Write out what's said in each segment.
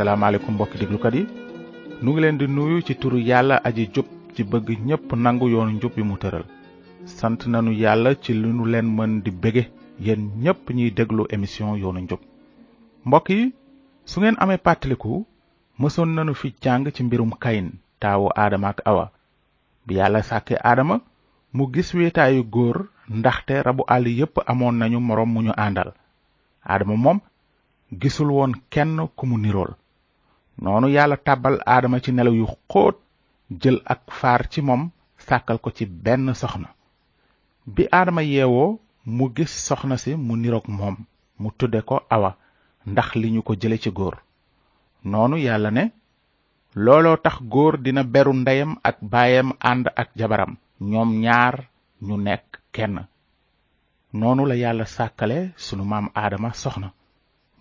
salaamaaleykum mbokki déglukat yi nu ngi leen di nuyu ci turu yàlla aji jub ci bëgg ñépp nangu yoonu njub bi mu tëral sant nanu yàlla ci li nu leen mën di bége yéen ñépp ñuy déglu émission yoonu njub mbokk yi su ngeen amee pàttaliku mësoon nanu fi jàng ci mbirum kayin taawu aadama ak awa bi yàlla sàkkee aadama mu gis wéetaayu góor ndaxte rabu àll yépp amoon nañu moroom mu ñu àndal aadama moom gisul woon kenn ku mu nirool noonu yàlla tàbbal aadama ci nelaw yu xóot jël ak faar ci moom sàkkal ko ci benn soxna bi aadama yeewoo mu gis soxna si mu niroog moom mu tudde ko awa ndax li ñu ko jële ci góor noonu yàlla ne looloo tax góor dina beru ndeyam ak baayam ànd ak jabaram ñoom ñaar ñu nekk kenn noonu la yàlla sàkkale sunu maam aadama soxna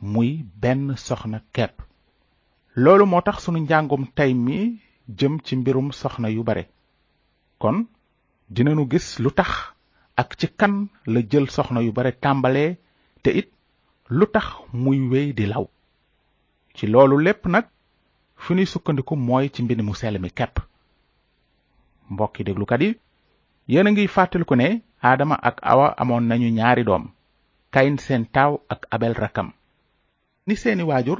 muy benn soxna kepp loolu moo tax sunu njàngum tey mi jëm ci mbirum soxna yu bare kon dinanu gis lu tax ak ci kan la jël soxna yu bare tàmbalee te it lu tax muy wéy di law ci loolu lépp nag fi ñuy sukkandiku mooy ci mbind mu sell mi kepp mbokki déglukat yi yéen a ngiy fàttaliku ne aadama ak awa amoon nañu ñaari doom kayin seen taaw ak abel rakkam ni seeni waajur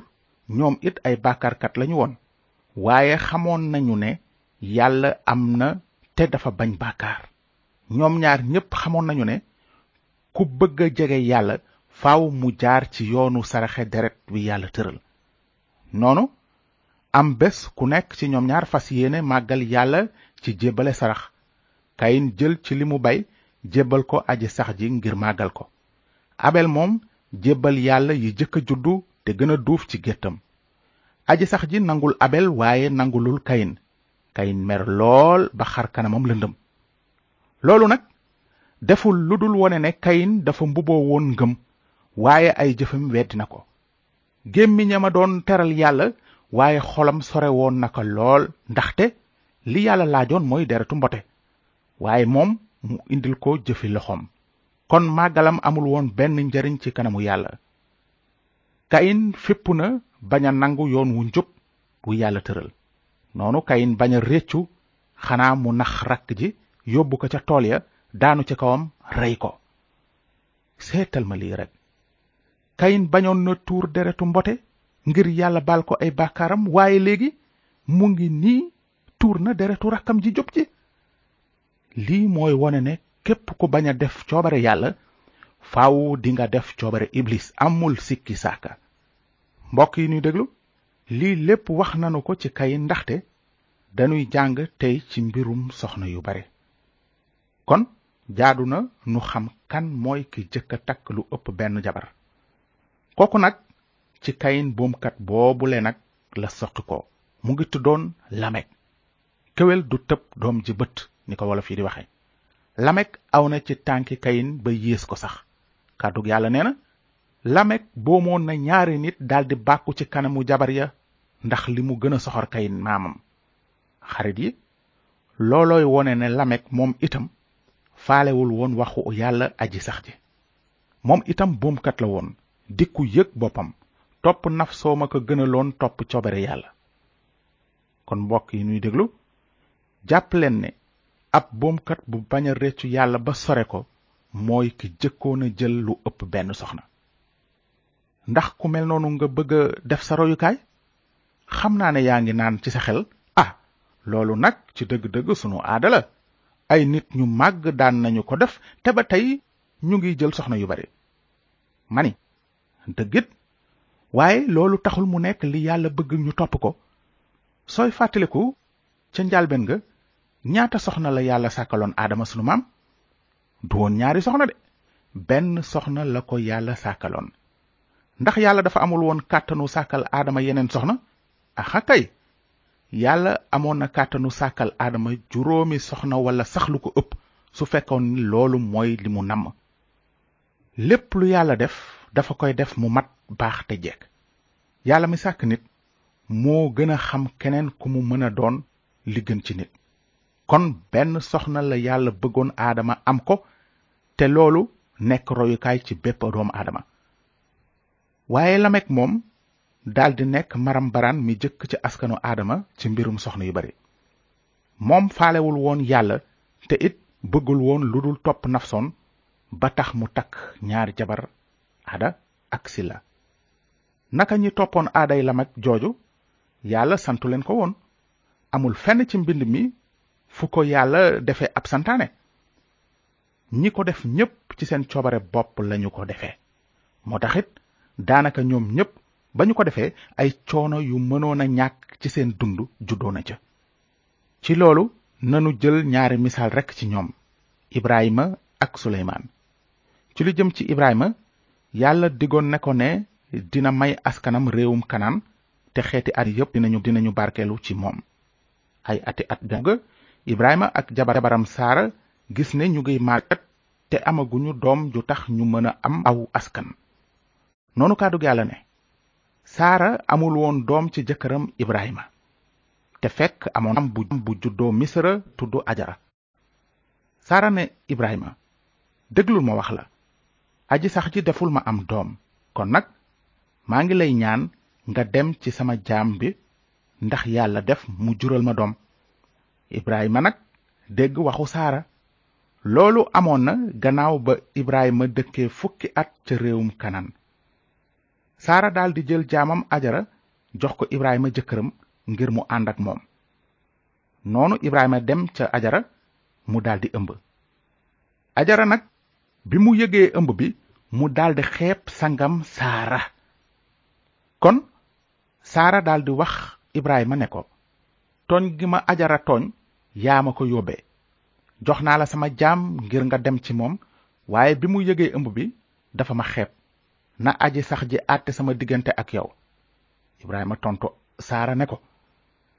ñoom it ay bàkkaarkat lañu woon waaye xamoon nañu ne yàlla am na te dafa bañ bàkkaar ñoom ñaar ñépp xamoon nañu ne ku bëgg a jege yàlla faw mu jaar ci yoonu saraxe deret wi yàlla tëral noonu am bés ku nekk ci ñoom ñaar fas yéene màggal yàlla ci jébbale sarax kayin jël ci li mu bay jébbal ko aji sax ji ngir màggal ko abel moom jébbal yàlla yi jëkk a juddu te gën a duuf ci géttam aji sax ji nangul abel waaye nangulul kayin kayin mer lool ba xar kanamam lëndëm loolu nag deful lu dul wone ne kayin dafa mbuboo woon ngëm waaye ay jëfam weddi na ko gémmiñam a doon teral yàlla waaye xolam sore woon na ko lool ndaxte li yàlla laajoon mooy deretu mbote waaye moom mu indil ko jëfi loxoom kon màggalam amul woon benn njariñ ci kanamu yàlla kayin fippu na bañ a nangu yoon wu njub wu yàlla tëral noonu kayin bañ a réccu xanaa mu nax rakk ji yóbbu ko ca tool ya daanu ci kawam rey ko seetal ma lii rek kayin bañoon na tuur deretu mbote ngir yàlla baal ko ay bàkkaaram waaye léegi mu ngi nii tuur na deretu rakkam ji jub ji lii mooy wone ne képp ku bañ a def coobare yàlla faw di nga def coobare iblis amul sikki saaka mbokk yi ñuy déglu lii lépp wax nanu ko ci kay ndaxte dañuy jàng tey ci mbirum soxna yu bare kon jaadu na nu xam kan mooy ki jëkk a takk lu ëpp benn jabar kooku nag ci kayin boomkat boobule nag la soqi ko mu ngi tuddoon lamek kéwél du tëb doom ji bët ni ko wolof yi di waxe lamek aw na ci tànki kayin ba yées ko sax kàddug yàlla nee na lamek boomoon na ñaari nit daldi bàkku ci kanamu jabar ya ndax li mu gën a soxor kayin maamam xarit yi loolooy wone ne lamek moom itam faalewul woon waxu yàlla aji sax ji moom itam boomkat la woon dikku yëg boppam topp nafsoom a ko gënaloon topp coobare yàlla kon mbokk yi nuy déglu jàpp leen ne ab boomkat bu bañ a réccu yàlla ba sore ko mooy ki jëkkoon a jël lu ëpp benn soxna ndax ku mel noonu nga bëgg a def sa royukaay xam naa ne yaa ngi naan ci sa xel ah loolu nag ci dëgg-dëgg sunu aada la ay nit ñu màgg daan nañu ko def te ba tey ñu ngi jël soxna yu bari mani dëggit waaye loolu taxul mu nekk li yàlla bëgg ñu topp ko sooy fàttaliku ca njalbeen ga ñaata soxna la yàlla sàkkaloon aadama sunu maam du woon ñaari soxna de benn soxna la ko yàlla sàkkaloon ndax yàlla dafa amul woon kàttanu sàkkal aadama yeneen soxna axa kay yàlla amoon na kàttanu sàkkal aadama juróomi soxna wala sax lu ko ëpp su fekkoon ni loolu mooy li mu namm lépp lu yàlla def dafa koy def mu mat baax te jekk yàlla mi sàkk nit moo gën a xam keneen ku mu mën a doon li gën ci nit kon benn soxna la yàlla bëggoon aadama am ko te loolu nekk royukaay ci bépp doomu aadama waaye lamek moom daldi nekk maram baraan mi jëkk ci askanu aadama ci mbirum soxna yu bari moom faalewul woon yàlla te it bëggul woon lu dul topp nafsoon ba tax mu takk ñaari jabar ada ak sila naka ñi toppoon aaday lamak jooju yàlla santu leen ko woon amul fenn ci mbind mi fu ko yàlla defe ab santaane ñi ko def ñépp ci seen coobare bopp lañu ko defe moo taxit daanaka ñoom ñépp ba ñu ko defee ay coono yu mënoon a ñàkk ci seen dund juddoo na ca ci loolu nanu jël ñaari misaal rekk ci ñoom Ibrahima ak Suleymaan ci lu jëm ci Ibrahima yàlla digoon na ko ne dina may askanam réewum Kanaan te xeeti at yépp dinañu dinañu barkeelu ci moom ay ati at dong Ibrahima ak jabaram Saara gis ne ñu ngi màggat te amaguñu doom ju tax ñu mën a am aw askan noonu kàddu gi yàlla ne saara amul woon doom ci jëkkëram ibrahima te fekk amoon am bu bu juddoo misra tudd ajara saara ne ibrahima déglul ma wax la aji sax ji deful ma am doom kon nag maa ngi lay ñaan nga dem ci sama jaam bi ndax yàlla def mu jural ma doom ibrahima nag dégg waxu saara loolu amoon na gannaaw ba ibrahima dëkkee fukki at ca réewum kanan saara daldi jël jaamam ajara jox ko ibrahima jëkkëram ngir mu ànd ak moom noonu Ibrahima dem ca ajara mu daldi ëmb ajara nag bi mu yëgee ëmb bi mu daldi xeeb sangam saara kon saara daldi wax Ibrahima ne ko tooñ gi ma ajara tooñ yaa ma ko yóbbe jox naa la sama jaam ngir nga dem ci moom waaye bi mu yëgee ëmb bi dafa ma xeeb na aji sax ji àtte sama diggante ak yow Ibrahima tontu Saara ne ko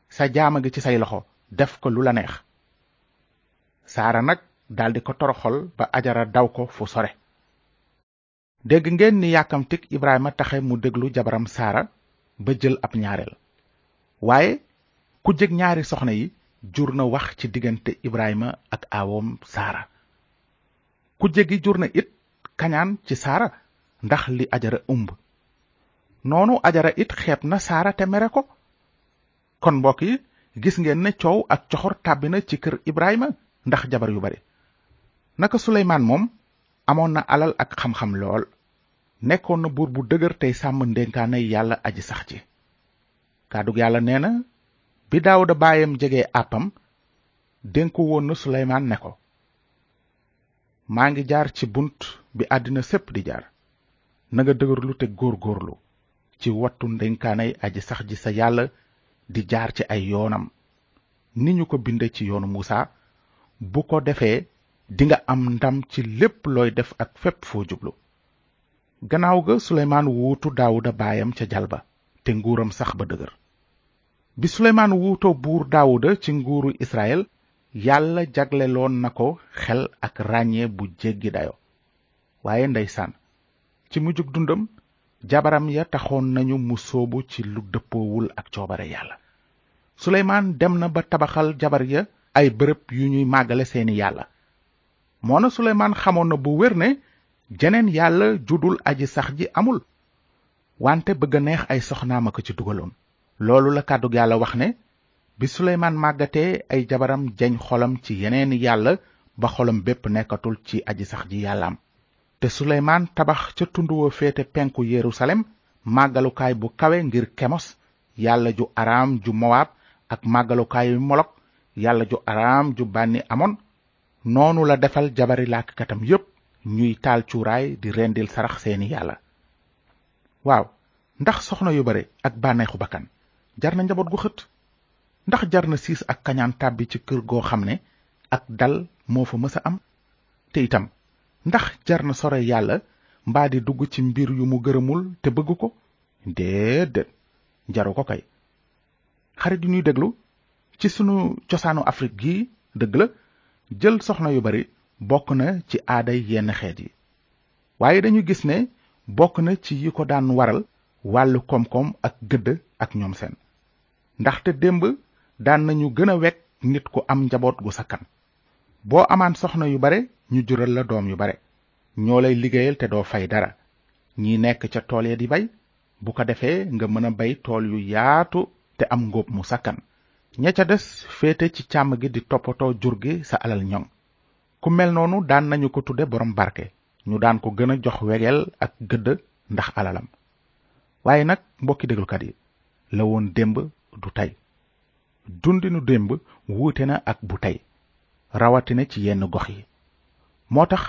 sa jaama gi ci say loxo def ko lu la neex saara nag daldi ko toroxol ba ajara daw ko fu sore dégg ngeen ni yàkkamtik ibrahima taxe mu déglu jabaram saara ba jël ab ñaareel waaye ku jëg ñaari soxna yi jur na wax ci diggante ibrahima ak awoom saara ku jëgi jur na it kañaan ci saara ndax li ajara ëmb noonu ajara it xeeb na saara te mere ko kon mbokk yi gis ngeen ne coow ak coxor tàbbi na ci kër Ibrahima ndax jabar yu bari naka Suleymaan moom amoon na alal ak xam-xam lool nekkoon na buur bu dëgër tey sàmm ndénkaanay yàlla aji sax ji kàddug yàlla nee na bi Daawuda baayam jege àppam dénku woon na Suleymaan ne ko maa ngi jaar ci bunt bi àddina sépp di jaar nanga nga dëgërlu te góor góorlu ci wattu ndénkaanay aji sax ji sa yàlla di jaar ci ay yoonam ni ñu ko binde ci yoonu Musa bu ko defee dinga am ndam ci lépp looy def ak fépp foo jublu gannaaw ga Suleymaan wuutu Daawuda baayam ca jal ba te nguuram sax ba dëgër bi Suleymaan wuutoo buur Daawuda ci nguuru Israël yàlla jagleloon na ko xel ak ràññee bu jéggi dayo waaye ndeysaan ci mujjug dundam jabaram ya taxoon nañu mu soobu ci lu dëppoowul ak coobare yàlla suleymaan dem na ba tabaxal jabar ya ay bërëb yu ñuy màggale seeni yàlla moona suleymaan xamoon na bu wér ne jeneen yàlla judul aji sax ji amul wante bëgg a neex ay soxnaam a ko ci dugaloon loolu la kàddu yàlla wax ne bi suleymaan màggatee ay jabaram jañ xolam ci yeneen yàlla ba xolam bépp nekkatul ci aji sax ji yàllaam te suleymaan tabax ca tund wa féete penku yerusalem màggalukaay bu kawe ngir kemos yàlla ju araam ju mowaab ak màggalukaayu molok yàlla ju araam ju bànni amon noonu la defal jabari làkkatam yépp ñuy taal cuuraay di rendil sarax seeni yàlla waaw ndax soxna yu bare ak bànneexu bakkan jar na njaboot gu xët ndax jar na siis ak kañaan tàbbi ci kër goo xam ne ak dal moo fa mës a am te itam ndax jar na sore yàlla mbaa di dugg ci mbir yu mu gërëmul te bëgg ko déedéet jaru ko kay xarit yu ñuy déglu ci sunu cosaanu Afrique gi dëgg la jël soxna yu bari bokk na ci aaday yenn xeet yi waaye dañu gis ne bokk na ci yi ko daan waral wàllu koom-koom ak gëdd ak ñoom seen ndaxte démb daan nañu gën a wekk nit ku am njaboot gu sakkan boo amaan soxna yu bare ñu jural la doom yu bare ñoo lay liggéeyal te doo fay dara ñi nekk ca tool ya di bay bu ko defee nga mën a bay tool yu yaatu te am ngóob mu sakkan ña ca des féete ci càmm gi di toppatoo jur gi sa alal ñoŋ ku mel noonu daan nañu ko tudde borom barke ñu daan ko gën a jox wegeel ak gëdd ndax alalam waaye nag mbokki déglukat yi la woon démb du tey dundinu démb wuute na ak bu tey rawatina ci yenn gox yi moo tax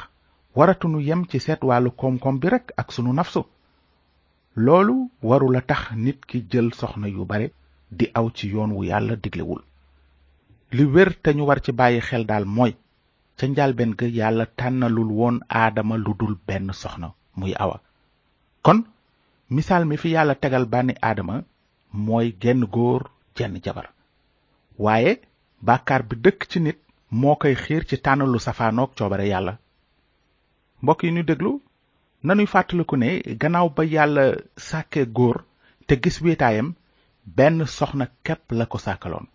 waratunu yem ci seet wàllu koom-koom bi rekk ak sunu nafsu loolu warula tax nit ki jël soxna yu bare di aw ci yoon wu yàlla diglewul li wér te ñu war ci bàyyi xel daal mooy ca njalbeen ga yàlla tànnalul woon aadama lu dul benn soxna muy awa kon misaal mi fi yàlla tegal bànni aadama mooy genn góor jenn jabar waaye bàkkaar bi dëkk ci nit moo koy xiir ci tànn lu safaanoog coobare yàlla mbokk yi ñu déglu nanuy fàttaliku ne gannaaw ba yàlla sàkkee góor te gis wéetaayam benn soxna képp la ko sàkkaloon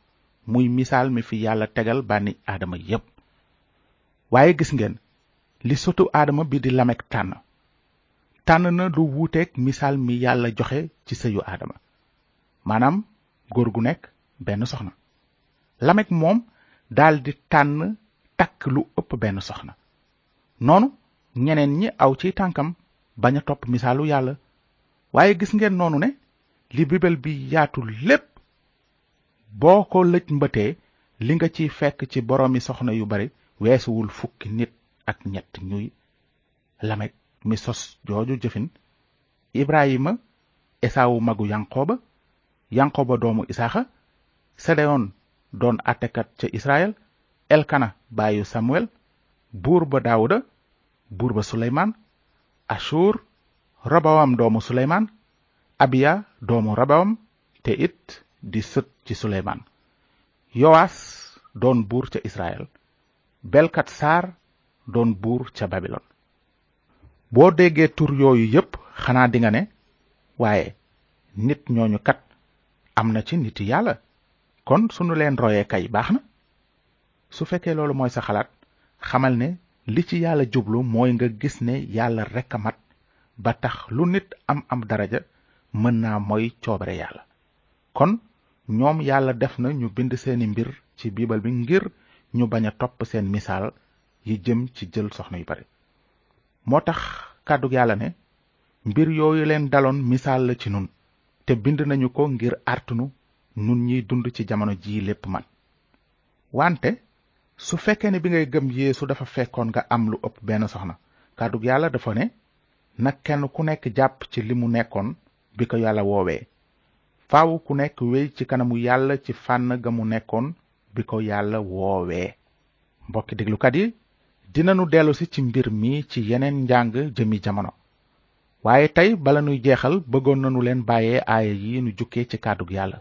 muy misaal mi fi yàlla tegal bànni aadama yépp waaye gis ngeen li sotu aadama bi di lamek tànn tànn na lu wuuteeg misaal mi yàlla joxe ci sëyu aadama maanaam góor gu nekk benn soxna lamek moom daldi tànn takk lu ëpp benn soxna noonu ñeneen ñi aw ci tànkam bañ a topp misaalu yàlla waaye gis ngeen noonu ne li bibel bi yaatu lépp boo ko lëj mbëtee li nga ciy fekk ci boroomi soxna yu bari weesuwul fukki nit ak ñett ñuy lamek mi sos jooju jëfin ibrahima esaawu magu yanqooba yanqooba doomu isaaxa sedeyon doon àttekat ca israel elkana baayu samuel buur ba daawuda buur ba suleymaan ashur rabawam doomu suleymaan abiya doomu rabawam te it di sët ci suleymaan yowaas doon buur ca israel belkat saar doon buur ca babilon boo déggee tur yooyu yépp xanaa dinga ne waaye nit ñooñu kat am na ci nit yàlla kon sunu leen royee kay baax na su fekkee loolu mooy sa xalaat xamal ne li ci yàlla jublu mooy nga gis ne yàlla rekk a mat ba tax lu nit am am daraja mën naa mooy coobare yàlla kon ñoom yàlla def na ñu bind seeni mbir ci biibal bi ngir ñu bañ a topp seen misaal yi jëm ci jël soxna yu bari moo tax kàddu yàlla ne mbir yooyu leen daloon misaal la ci nun te bind nañu ko ngir artunu nun ñiy dund ci jamono jii lépp man wante su fekkee ne bi ngay gëm yéesu dafa fekkoon nga am lu ëpp benn soxna kàddug yàlla dafa ne nag kenn ku nekk jàpp ci li mu nekkoon bi ko yàlla woowee faaw ku nekk wéy ci kanamu yàlla ci fànn ga mu nekkoon bi ko yàlla woowee mbokki déglukat yi dinanu dellusi ci mbir mi ci yeneen njàng jëmi jamono waaye tey bala nuy jeexal bëggoon nanu leen bàyyee aaya yi nu jukkee ci kàddug yàlla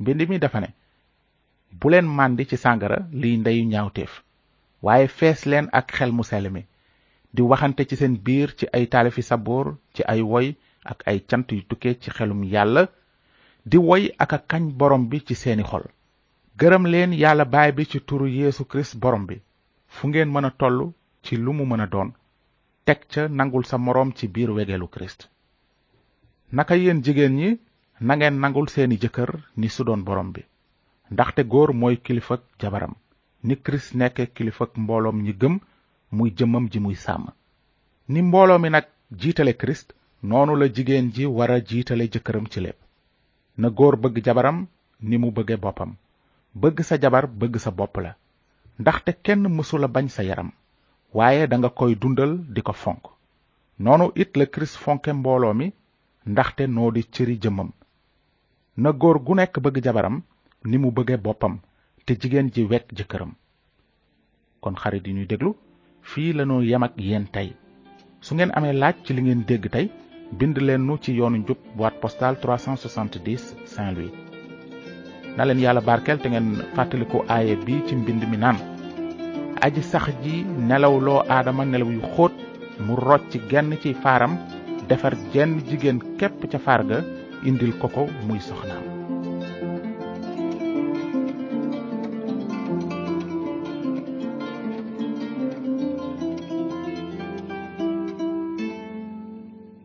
mbind mi dafa ne bu leen màndi ci sàngara liy ndeyu ñaawteef waaye fees leen ak xel mu sell mi di waxante ci seen biir ci ay taalifi saboor ci ay woy ak ay cant yu tukkee ci xelum yàlla di woy ak a kañ borom bi ci seeni xol gërëm leen yàlla baay bi ci turu yéesu Kirist borom bi fu ngeen mën a toll ci lu mu mën a doon teg ca nangul sa moroom ci biir wegeelu Kirist naka yéen jigéen ñi nangeen nangul seeni jëkkër ni su doon borom bi ndaxte góor mooy kilifag jabaram ni kirist nekke kilifag mbooloom ñi gëm muy jëmmam ji muy sàmm ni mbooloo mi nag jiitale kirist noonu la jigéen ji war a jiitale jëkkëram ci lépp na góor bëgg jabaram ni mu bëgge boppam bëgg sa jabar bëgg sa bopp la ndaxte kenn mësula bañ sa yaram waaye danga koy dundal di ko fonk noonu it la kirist fonke mbooloo mi ndaxte noo di cëri jëmmam na góor gu nekk bëgg jabaram ni mu bëgge boppam te jigéen ji wekk jëkkëram kon xarit yi ñuy déglu fii lanoo yem ak yéen tey su ngeen amee laaj ci li ngeen dégg tey bind leen nu ci yoonu njub boîte postale 370 Saint-Louis na leen yàlla barkeel te ngeen fàttaliku aaye bi ci mbind mi naan aji sax ji nelaw loo aadama nelaw yu xóot mu rocc genn ci faaram defar jenn jigéen képp ca faar ga indil ko ko muy soxnaam